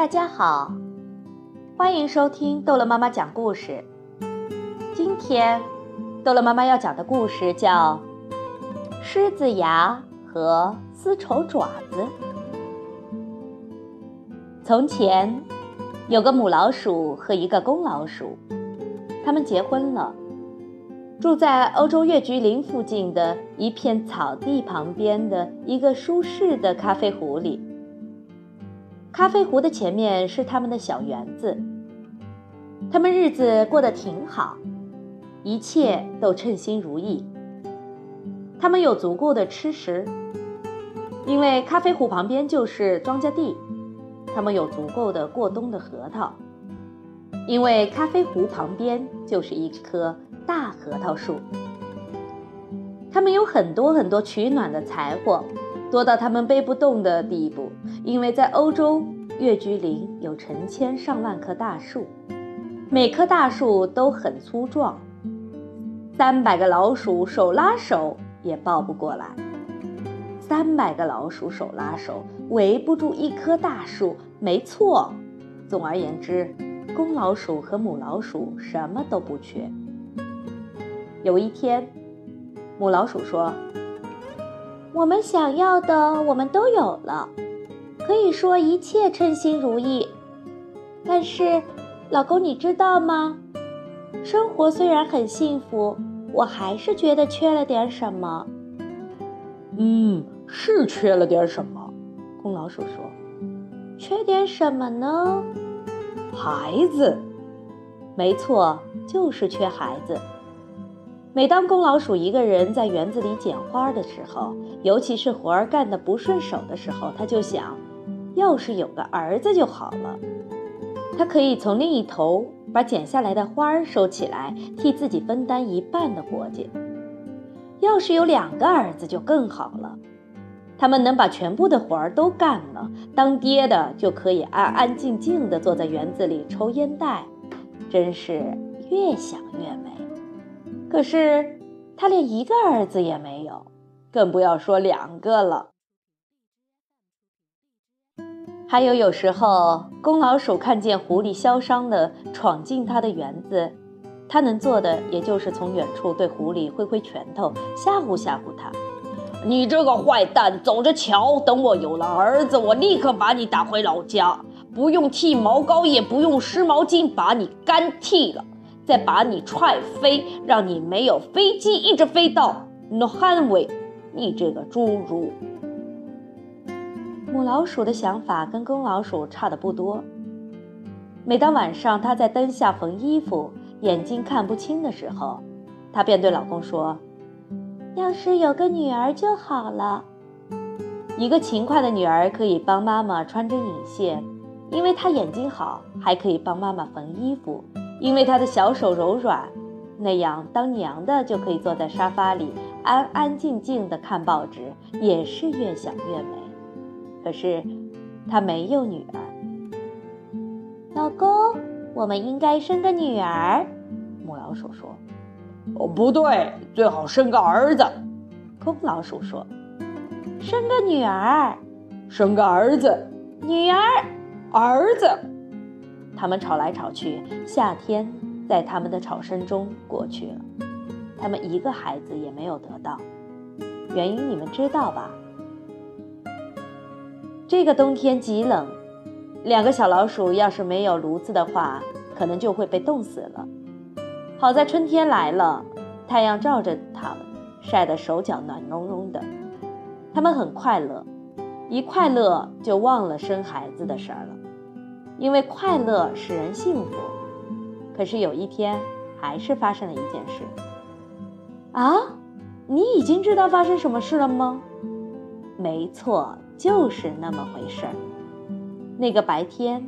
大家好，欢迎收听逗乐妈妈讲故事。今天，逗乐妈妈要讲的故事叫《狮子牙和丝绸爪子》。从前，有个母老鼠和一个公老鼠，他们结婚了，住在欧洲月菊林附近的一片草地旁边的一个舒适的咖啡壶里。咖啡壶的前面是他们的小园子，他们日子过得挺好，一切都称心如意。他们有足够的吃食，因为咖啡壶旁边就是庄稼地；他们有足够的过冬的核桃，因为咖啡壶旁边就是一棵大核桃树。他们有很多很多取暖的柴火。多到他们背不动的地步，因为在欧洲，月菊林有成千上万棵大树，每棵大树都很粗壮，三百个老鼠手拉手也抱不过来，三百个老鼠手拉手围不住一棵大树。没错，总而言之，公老鼠和母老鼠什么都不缺。有一天，母老鼠说。我们想要的，我们都有了，可以说一切称心如意。但是，老公，你知道吗？生活虽然很幸福，我还是觉得缺了点什么。嗯，是缺了点什么。公老鼠说：“缺点什么呢？孩子。没错，就是缺孩子。”每当公老鼠一个人在园子里捡花的时候，尤其是活儿干得不顺手的时候，他就想，要是有个儿子就好了。他可以从另一头把剪下来的花儿收起来，替自己分担一半的活计。要是有两个儿子就更好了，他们能把全部的活儿都干了，当爹的就可以安安静静地坐在园子里抽烟袋，真是越想越美。可是，他连一个儿子也没有，更不要说两个了。还有，有时候公老鼠看见狐狸嚣张的闯进他的园子，他能做的也就是从远处对狐狸挥挥拳头，吓唬吓唬它：“你这个坏蛋，走着瞧！等我有了儿子，我立刻把你打回老家，不用剃毛膏，也不用湿毛巾，把你干剃了。”再把你踹飞，让你没有飞机一直飞到 No Hanway，你这个侏儒！母老鼠的想法跟公老鼠差的不多。每当晚上她在灯下缝衣服，眼睛看不清的时候，她便对老公说：“要是有个女儿就好了。一个勤快的女儿可以帮妈妈穿针引线，因为她眼睛好，还可以帮妈妈缝衣服。”因为他的小手柔软，那样当娘的就可以坐在沙发里安安静静的看报纸，也是越想越美。可是他没有女儿。老公，我们应该生个女儿。母老鼠说：“哦，不对，最好生个儿子。”公老鼠说：“生个女儿，生个儿子，女儿，儿子。”他们吵来吵去，夏天在他们的吵声中过去了。他们一个孩子也没有得到，原因你们知道吧？这个冬天极冷，两个小老鼠要是没有炉子的话，可能就会被冻死了。好在春天来了，太阳照着它们，晒得手脚暖融融的。他们很快乐，一快乐就忘了生孩子的事儿了。因为快乐使人幸福，可是有一天，还是发生了一件事。啊，你已经知道发生什么事了吗？没错，就是那么回事儿。那个白天，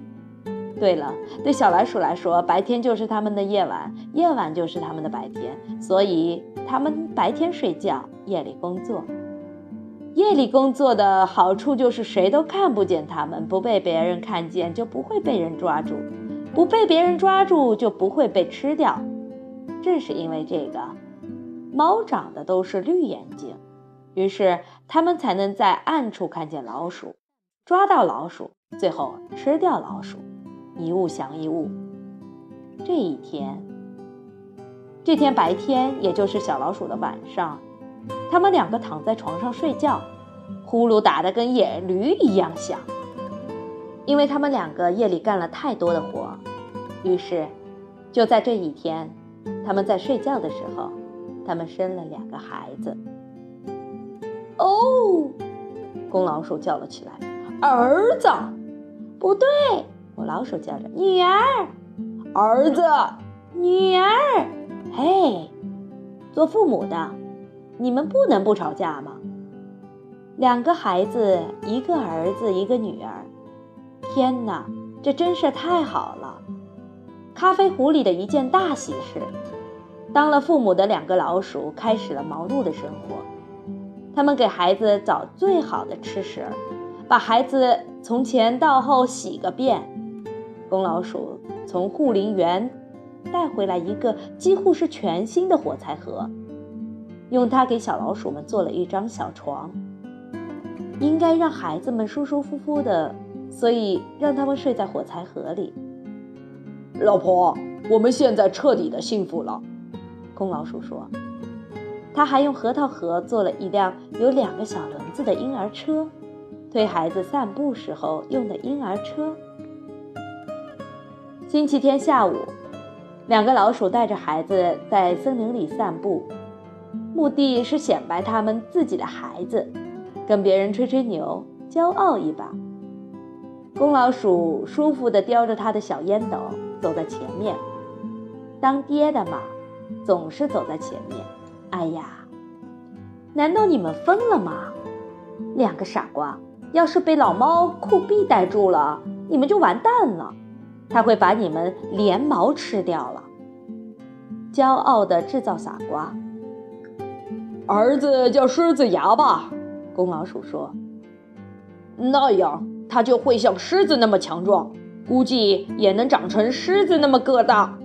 对了，对小老鼠来说，白天就是他们的夜晚，夜晚就是他们的白天，所以他们白天睡觉，夜里工作。夜里工作的好处就是谁都看不见他们，不被别人看见就不会被人抓住，不被别人抓住就不会被吃掉。正是因为这个，猫长的都是绿眼睛，于是它们才能在暗处看见老鼠。抓到老鼠，最后吃掉老鼠，一物降一物。这一天，这天白天，也就是小老鼠的晚上，他们两个躺在床上睡觉，呼噜打得跟野驴一样响，因为他们两个夜里干了太多的活，于是就在这一天，他们在睡觉的时候，他们生了两个孩子。哦，公老鼠叫了起来：“儿子！”不对，母老鼠叫着：“女儿。”儿子，女儿，嘿，做父母的，你们不能不吵架吗？两个孩子，一个儿子，一个女儿，天哪，这真是太好了！咖啡壶里的一件大喜事。当了父母的两个老鼠开始了忙碌的生活，他们给孩子找最好的吃食，把孩子从前到后洗个遍。公老鼠。从护林员带回来一个几乎是全新的火柴盒，用它给小老鼠们做了一张小床。应该让孩子们舒舒服服的，所以让他们睡在火柴盒里。老婆，我们现在彻底的幸福了，公老鼠说。他还用核桃核做了一辆有两个小轮子的婴儿车，推孩子散步时候用的婴儿车。星期天下午，两个老鼠带着孩子在森林里散步，目的是显摆他们自己的孩子，跟别人吹吹牛，骄傲一把。公老鼠舒服地叼着他的小烟斗走在前面，当爹的嘛，总是走在前面。哎呀，难道你们疯了吗？两个傻瓜，要是被老猫酷毙逮住了，你们就完蛋了。他会把你们连毛吃掉了。骄傲的制造傻瓜。儿子叫狮子牙吧，公老鼠说。那样他就会像狮子那么强壮，估计也能长成狮子那么个大。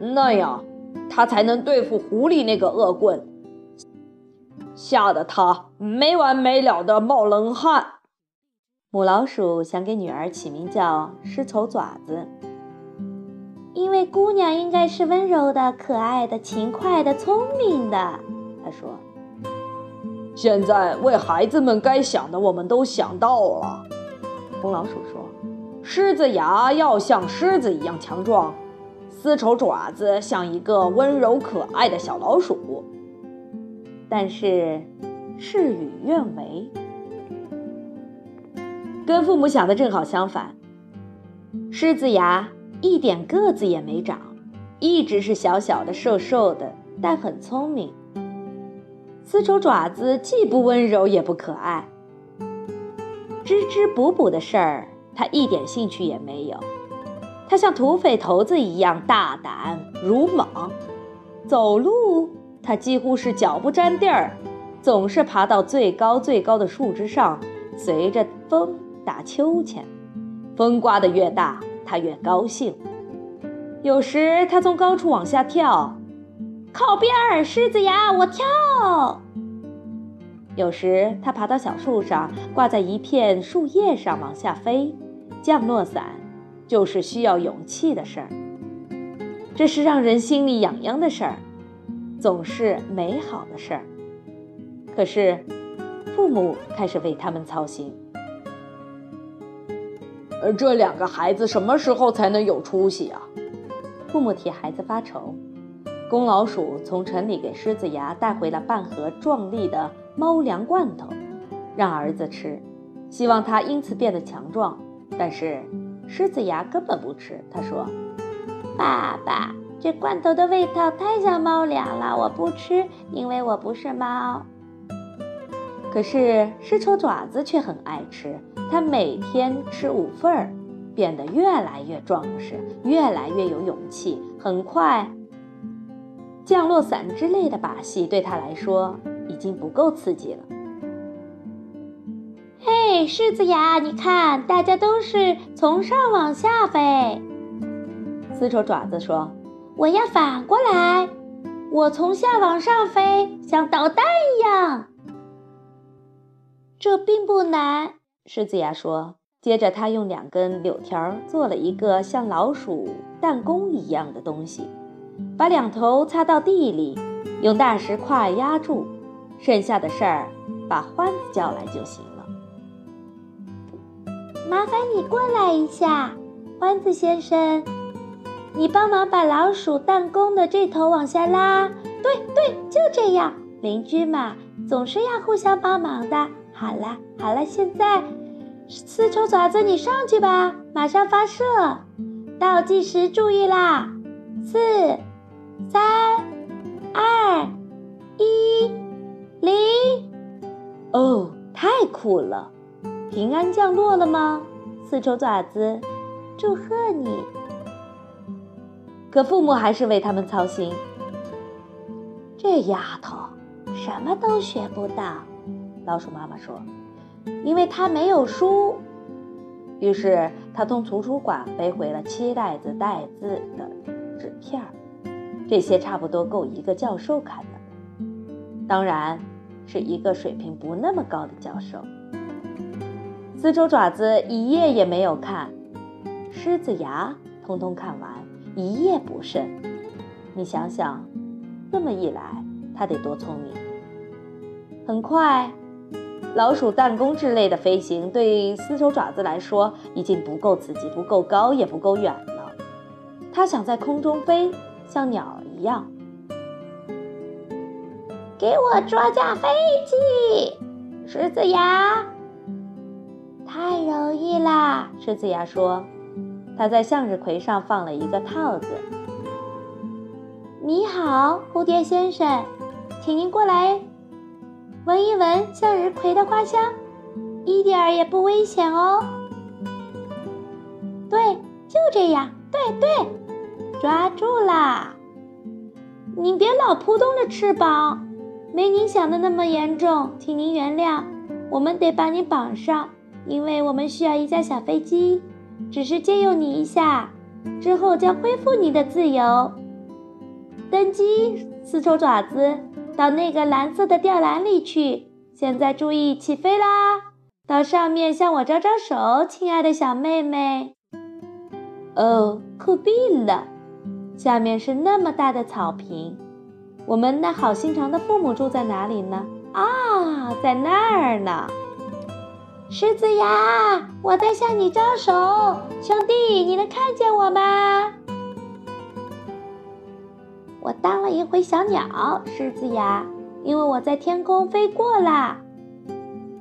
那样他才能对付狐狸那个恶棍，吓得他没完没了的冒冷汗。母老鼠想给女儿起名叫狮丑爪子，因为姑娘应该是温柔的、可爱的、勤快的、聪明的。他说：“现在为孩子们该想的，我们都想到了。”红老鼠说：“狮子牙要像狮子一样强壮，丝绸爪子像一个温柔可爱的小老鼠。”但是事与愿违。跟父母想的正好相反，狮子牙一点个子也没长，一直是小小的、瘦瘦的，但很聪明。丝绸爪子既不温柔也不可爱，织织补补的事儿他一点兴趣也没有。他像土匪头子一样大胆鲁莽，走路他几乎是脚不沾地儿，总是爬到最高最高的树枝上，随着风。打秋千，风刮得越大，他越高兴。有时他从高处往下跳，靠边儿，狮子牙，我跳。有时它爬到小树上，挂在一片树叶上往下飞，降落伞就是需要勇气的事儿。这是让人心里痒痒的事儿，总是美好的事儿。可是，父母开始为他们操心。而这两个孩子什么时候才能有出息啊？父母替孩子发愁。公老鼠从城里给狮子牙带回了半盒壮丽的猫粮罐头，让儿子吃，希望他因此变得强壮。但是狮子牙根本不吃。他说：“爸爸，这罐头的味道太像猫粮了，我不吃，因为我不是猫。”可是狮丑爪子却很爱吃。他每天吃五份儿，变得越来越壮实，越来越有勇气。很快，降落伞之类的把戏对他来说已经不够刺激了。嘿，狮子牙，你看，大家都是从上往下飞。丝绸爪子说：“我要反过来，我从下往上飞，像导弹一样。这并不难。”狮子牙说。接着，他用两根柳条做了一个像老鼠弹弓一样的东西，把两头插到地里，用大石块压住。剩下的事儿，把欢子叫来就行了。麻烦你过来一下，欢子先生，你帮忙把老鼠弹弓的这头往下拉。对对，就这样。邻居嘛，总是要互相帮忙的。好了好了，现在。丝绸爪子，你上去吧，马上发射。倒计时，注意啦！四、三、二、一、零。哦，太酷了！平安降落了吗？丝绸爪子，祝贺你。可父母还是为他们操心。这丫头什么都学不到，老鼠妈妈说。因为她没有书，于是她从图书馆背回了七袋子带字的纸片儿，这些差不多够一个教授看的，当然是一个水平不那么高的教授。丝绸爪子一页也没有看，狮子牙通通看完，一页不剩。你想想，这么一来，他得多聪明。很快。老鼠弹弓之类的飞行对丝绸爪子来说已经不够刺激，不够高，也不够远了。它想在空中飞，像鸟一样。给我捉架飞机，狮子牙。太容易啦，狮子牙说。他在向日葵上放了一个套子。你好，蝴蝶先生，请您过来。闻一闻向日葵的花香，一点儿也不危险哦。对，就这样，对对，抓住啦！您别老扑动着翅膀，没您想的那么严重，请您原谅。我们得把你绑上，因为我们需要一架小飞机，只是借用你一下，之后将恢复你的自由。登机，丝绸爪子。到那个蓝色的吊篮里去。现在注意起飞啦！到上面向我招招手，亲爱的小妹妹。哦，酷毙了！下面是那么大的草坪。我们那好心肠的父母住在哪里呢？啊，在那儿呢。狮子牙，我在向你招手，兄弟，你能看见我吗？我当了一回小鸟，狮子牙，因为我在天空飞过啦。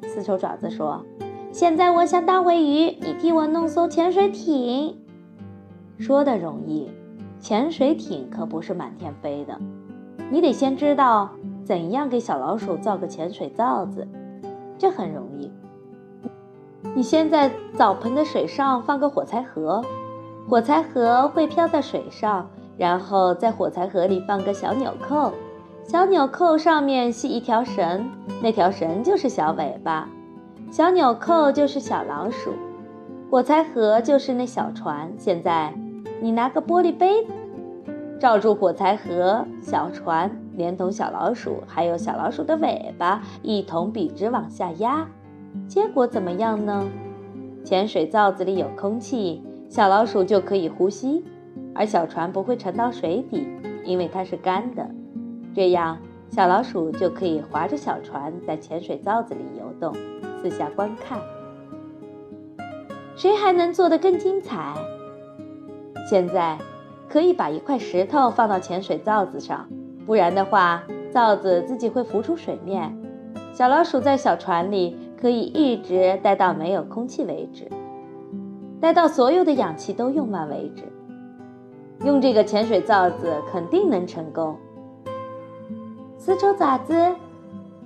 丝绸爪子说：“现在我想当回鱼，你替我弄艘潜水艇。”说的容易，潜水艇可不是满天飞的。你得先知道怎样给小老鼠造个潜水罩子，这很容易。你先在澡盆的水上放个火柴盒，火柴盒会飘在水上。然后在火柴盒里放个小纽扣，小纽扣上面系一条绳，那条绳就是小尾巴，小纽扣就是小老鼠，火柴盒就是那小船。现在你拿个玻璃杯，罩住火柴盒、小船，连同小老鼠，还有小老鼠的尾巴，一同笔直往下压。结果怎么样呢？潜水罩子里有空气，小老鼠就可以呼吸。而小船不会沉到水底，因为它是干的。这样，小老鼠就可以划着小船在潜水罩子里游动，四下观看。谁还能做得更精彩？现在，可以把一块石头放到潜水罩子上，不然的话，罩子自己会浮出水面。小老鼠在小船里可以一直待到没有空气为止，待到所有的氧气都用完为止。用这个潜水罩子肯定能成功。丝绸爪子，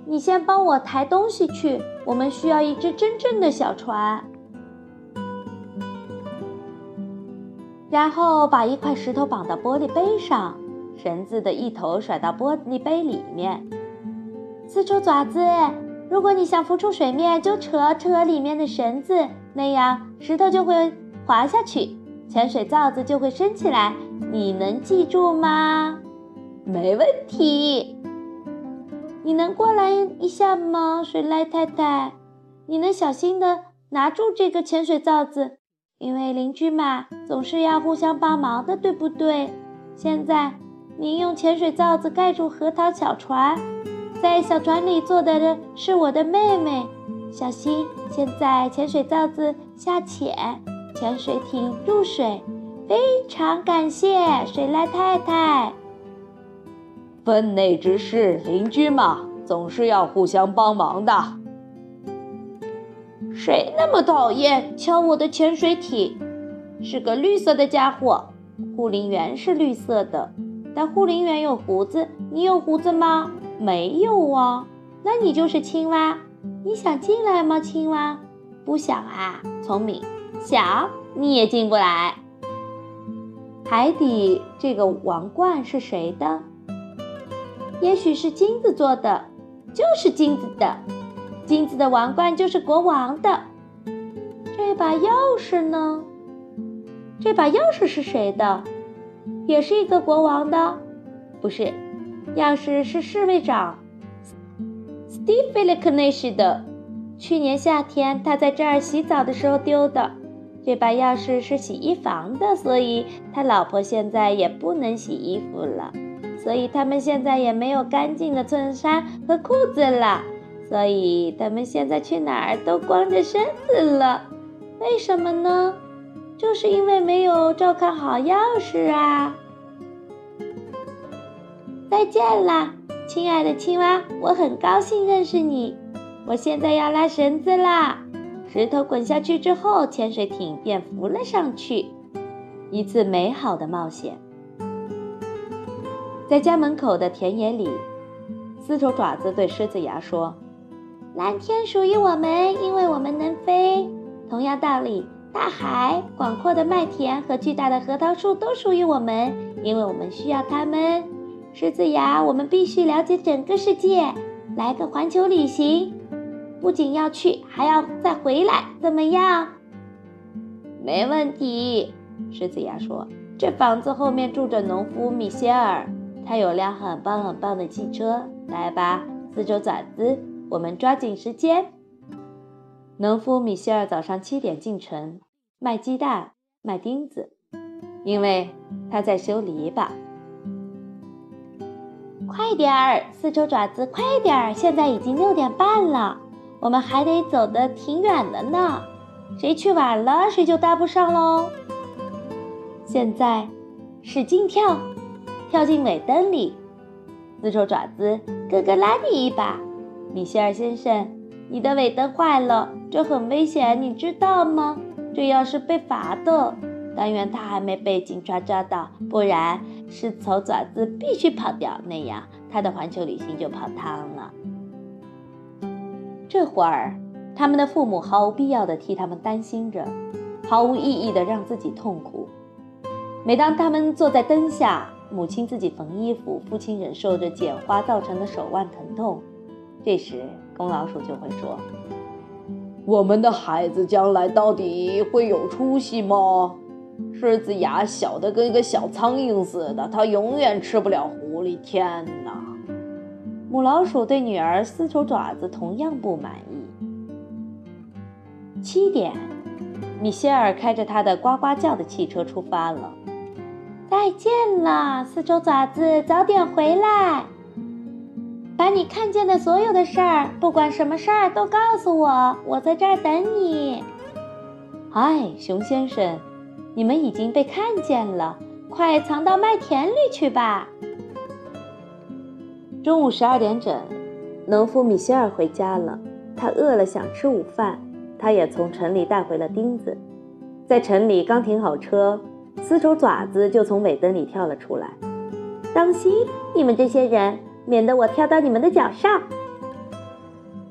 你先帮我抬东西去，我们需要一只真正的小船。然后把一块石头绑到玻璃杯上，绳子的一头甩到玻璃杯里面。丝绸爪子，如果你想浮出水面，就扯扯里面的绳子，那样石头就会滑下去。潜水罩子就会升起来，你能记住吗？没问题。你能过来一下吗，水濑太太？你能小心的拿住这个潜水罩子，因为邻居嘛，总是要互相帮忙的，对不对？现在您用潜水罩子盖住核桃小船，在小船里坐的是我的妹妹。小心，现在潜水罩子下潜，潜水艇入水。非常感谢水濑太太。分内之事，邻居嘛，总是要互相帮忙的。谁那么讨厌敲我的潜水艇？是个绿色的家伙。护林员是绿色的，但护林员有胡子。你有胡子吗？没有啊。那你就是青蛙。你想进来吗，青蛙？不想啊。聪明。想，你也进不来。海底这个王冠是谁的？也许是金子做的，就是金子的。金子的王冠就是国王的。这把钥匙呢？这把钥匙是谁的？也是一个国王的？不是，钥匙是侍卫长 Steve l i k n i s h 的。去年夏天他在这儿洗澡的时候丢的。这把钥匙是洗衣房的，所以他老婆现在也不能洗衣服了。所以他们现在也没有干净的衬衫和裤子了。所以他们现在去哪儿都光着身子了。为什么呢？就是因为没有照看好钥匙啊！再见啦，亲爱的青蛙，我很高兴认识你。我现在要拉绳子啦。石头滚下去之后，潜水艇便浮了上去。一次美好的冒险。在家门口的田野里，丝绸爪子对狮子牙说：“蓝天属于我们，因为我们能飞。同样道理，大海、广阔的麦田和巨大的核桃树都属于我们，因为我们需要它们。狮子牙，我们必须了解整个世界，来个环球旅行。”不仅要去，还要再回来，怎么样？没问题，狮子牙说。这房子后面住着农夫米歇尔，他有辆很棒很棒的汽车。来吧，四周爪子，我们抓紧时间。农夫米歇尔早上七点进城卖鸡蛋、卖钉子，因为他在修篱笆。快点儿，四周爪子，快点儿！现在已经六点半了。我们还得走得挺远的呢，谁去晚了，谁就搭不上喽。现在，使劲跳，跳进尾灯里，四周爪子，哥哥拉你一把。米歇尔先生，你的尾灯坏了，这很危险，你知道吗？这要是被罚的。但愿他还没被警察抓到，不然是丑爪子必须跑掉，那样他的环球旅行就泡汤了。这会儿，他们的父母毫无必要的替他们担心着，毫无意义的让自己痛苦。每当他们坐在灯下，母亲自己缝衣服，父亲忍受着剪花造成的手腕疼痛，这时公老鼠就会说：“我们的孩子将来到底会有出息吗？狮子牙小的跟一个小苍蝇似的，它永远吃不了狐狸。天哪！”母老鼠对女儿丝绸爪子同样不满意。七点，米歇尔开着他的呱呱叫的汽车出发了。再见了，丝绸爪子，早点回来。把你看见的所有的事儿，不管什么事儿，都告诉我，我在这儿等你。嗨，熊先生，你们已经被看见了，快藏到麦田里去吧。中午十二点整，农夫米歇尔回家了。他饿了，想吃午饭。他也从城里带回了钉子。在城里刚停好车，丝绸爪子就从尾灯里跳了出来。当心，你们这些人，免得我跳到你们的脚上！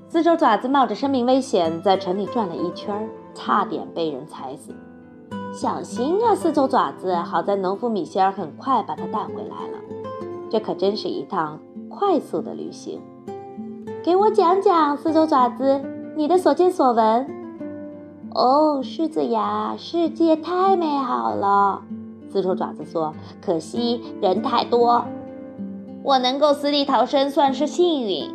丝绸爪子冒着生命危险在城里转了一圈，差点被人踩死。小心啊，丝绸爪子！好在农夫米歇尔很快把他带回来了。这可真是一趟。快速的旅行，给我讲讲四周爪子，你的所见所闻。哦，狮子牙，世界太美好了。四周爪子说：“可惜人太多，我能够死里逃生算是幸运。”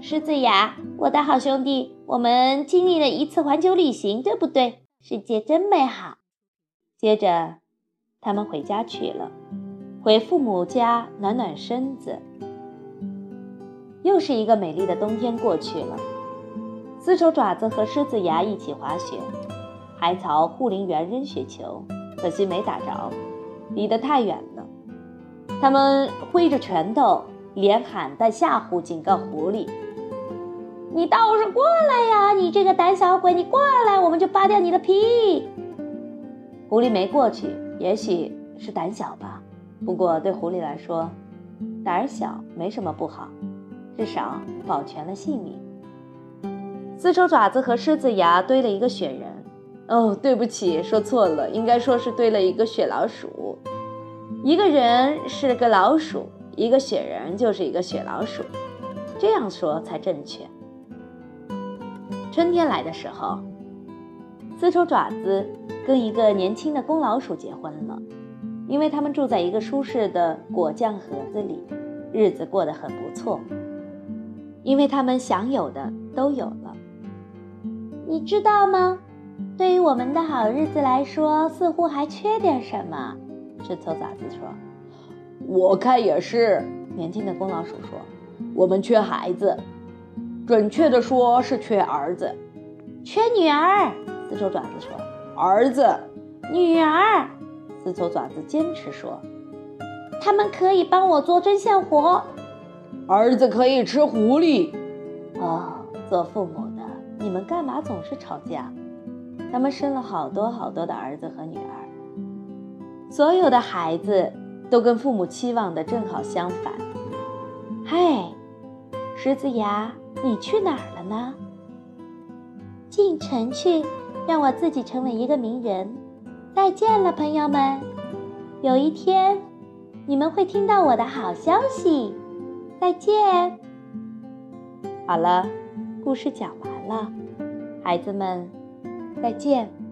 狮子牙，我的好兄弟，我们经历了一次环球旅行，对不对？世界真美好。接着，他们回家去了，回父母家暖暖身子。又是一个美丽的冬天过去了，丝绸爪子和狮子牙一起滑雪，还朝护林员扔雪球，可惜没打着，离得太远了。他们挥着拳头，连喊带吓唬，警告狐狸：“你倒是过来呀！你这个胆小鬼，你过来，我们就扒掉你的皮。”狐狸没过去，也许是胆小吧。不过对狐狸来说，胆小没什么不好，至少保全了性命。丝绸爪子和狮子牙堆了一个雪人。哦，对不起，说错了，应该说是堆了一个雪老鼠。一个人是个老鼠，一个雪人就是一个雪老鼠，这样说才正确。春天来的时候，丝绸爪子跟一个年轻的公老鼠结婚了，因为他们住在一个舒适的果酱盒子里，日子过得很不错。因为他们想有的都有了。你知道吗？对于我们的好日子来说，似乎还缺点什么。丝绸爪子说：“我看也是。”年轻的公老鼠说：“我们缺孩子，准确的说是缺儿子，缺女儿。”丝绸爪子说：“儿子，女儿。”丝绸爪子坚持说：“他们可以帮我做针线活。”儿子可以吃狐狸。哦，做父母的，你们干嘛总是吵架？他们生了好多好多的儿子和女儿。所有的孩子都跟父母期望的正好相反。嗨，狮子牙，你去哪儿了呢？进城去，让我自己成为一个名人。再见了，朋友们。有一天，你们会听到我的好消息。再见。好了，故事讲完了，孩子们，再见。